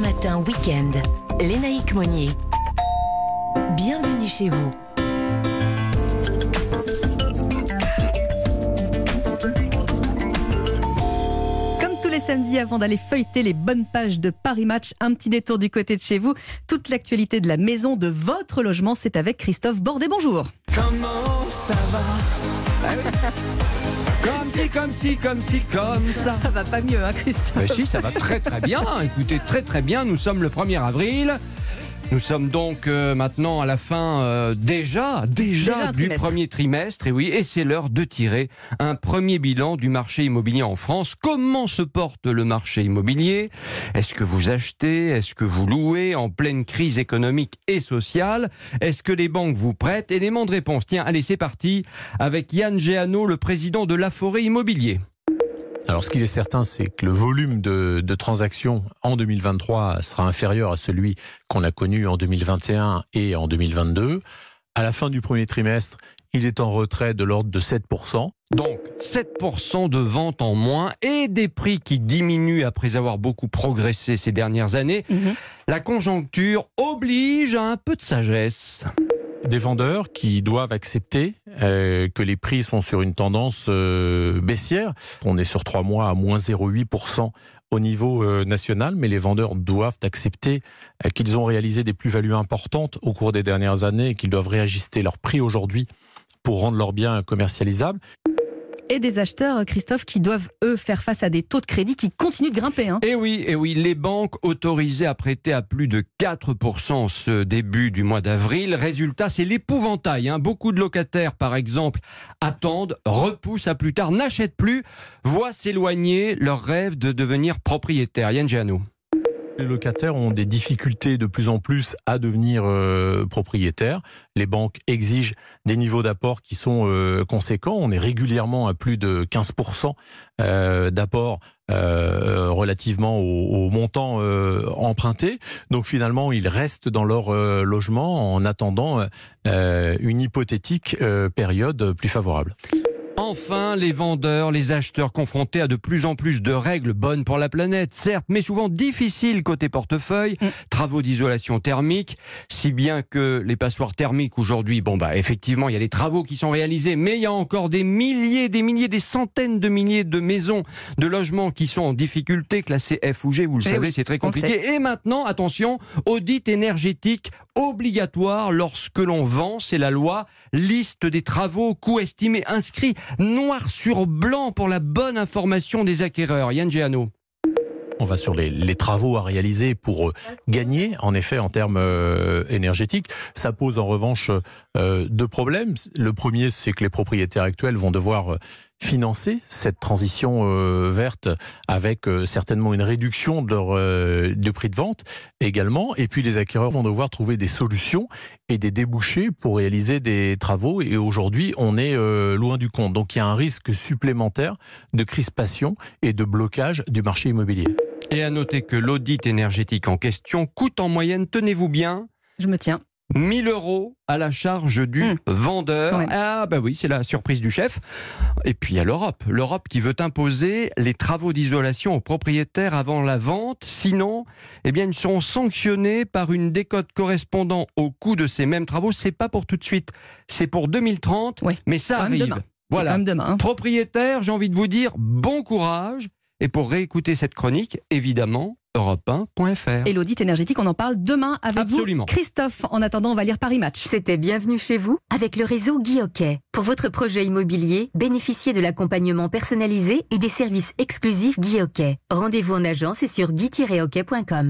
Matin Week-end. Lénaïque Monnier. Bienvenue chez vous. Comme tous les samedis, avant d'aller feuilleter les bonnes pages de Paris Match, un petit détour du côté de chez vous. Toute l'actualité de la maison de votre logement, c'est avec Christophe Bordet. Bonjour. Comment ça va oui. Comme si, comme si, comme si, comme ça. Ça va pas mieux, hein, Christophe Ben si, ça va très très bien. Écoutez, très très bien. Nous sommes le 1er avril. Nous sommes donc euh, maintenant à la fin euh, déjà, déjà, du trimestre. premier trimestre. Et oui, et c'est l'heure de tirer un premier bilan du marché immobilier en France. Comment se porte le marché immobilier? Est-ce que vous achetez? Est-ce que vous louez? En pleine crise économique et sociale Est-ce que les banques vous prêtent? Élément de réponse. Tiens, allez, c'est parti avec Yann Géano, le président de La Forêt Immobilier. Alors, ce qu'il est certain, c'est que le volume de, de transactions en 2023 sera inférieur à celui qu'on a connu en 2021 et en 2022. À la fin du premier trimestre, il est en retrait de l'ordre de 7%. Donc 7% de ventes en moins et des prix qui diminuent après avoir beaucoup progressé ces dernières années. Mhm. La conjoncture oblige à un peu de sagesse. Des vendeurs qui doivent accepter euh, que les prix sont sur une tendance euh, baissière. On est sur trois mois à moins 0,8% au niveau euh, national, mais les vendeurs doivent accepter euh, qu'ils ont réalisé des plus-values importantes au cours des dernières années et qu'ils doivent réajuster leur prix aujourd'hui pour rendre leurs biens commercialisables. Et des acheteurs, Christophe, qui doivent, eux, faire face à des taux de crédit qui continuent de grimper. Hein. Et oui, et oui, les banques autorisées à prêter à plus de 4% ce début du mois d'avril. Résultat, c'est l'épouvantail. hein. Beaucoup de locataires, par exemple, attendent, repoussent à plus tard, n'achètent plus, voient s'éloigner leur rêve de devenir propriétaire. Yann Giano. Les locataires ont des difficultés de plus en plus à devenir euh, propriétaires. Les banques exigent des niveaux d'apport qui sont euh, conséquents. On est régulièrement à plus de 15% euh, d'apport euh, relativement au, au montant emprunté. Donc finalement, ils restent dans leur logement en attendant une hypothétique période plus favorable. Enfin, les vendeurs, les acheteurs confrontés à de plus en plus de règles bonnes pour la planète, certes, mais souvent difficiles côté portefeuille, Mm. travaux d'isolation thermique, si bien que les passoires thermiques aujourd'hui, bon bah effectivement, il y a des travaux qui sont réalisés, mais il y a encore des milliers, des milliers, des centaines de milliers de maisons, de logements qui sont en difficulté, classés F ou G, vous le Eh savez, oui, c'est très compliqué. Et maintenant, attention, audit énergétique obligatoire lorsque l'on vend, c'est la loi, liste des travaux, coûts estimés, inscrits noir sur blanc pour la bonne information des acquéreurs. Yann Giano. On va sur les, travaux à réaliser pour euh, gagner, en effet, en termes euh, énergétiques. Ça pose en revanche euh, deux problèmes. Le premier, c'est que les propriétaires actuels vont devoir financer cette transition euh, verte avec euh, certainement une réduction de leur euh, de prix de vente également. Et puis les acquéreurs vont devoir trouver des solutions et des débouchés pour réaliser des travaux. Et aujourd'hui, on est euh, loin du compte. Donc il y a un risque supplémentaire de crispation et de blocage du marché immobilier. Et à noter que l'audit énergétique en question coûte en moyenne, tenez-vous bien, Je me tiens. 1000 euros à la charge du Mmh. vendeur. Ah bah oui, c'est la surprise du chef. Et puis il y a l'Europe. L'Europe qui veut imposer les travaux d'isolation aux propriétaires avant la vente. Sinon, eh bien, ils seront sanctionnés par une décote correspondant au coût de ces mêmes travaux. C'est pas pour tout de suite. C'est pour 2030. Oui, Mais ça arrive. demain. Voilà. Demain. hein. Propriétaire, j'ai envie de vous dire bon courage. Et pour réécouter cette chronique, évidemment, europe1.fr. Et l'audit énergétique, on en parle demain avec Absolument. vous. Christophe, en attendant, on va lire Paris Match. C'était Bienvenue chez vous avec le réseau Guy Hockey. Pour votre projet immobilier, bénéficiez de l'accompagnement personnalisé et des services exclusifs Guy Hockey. Rendez-vous en agence et sur guy-hockey.com.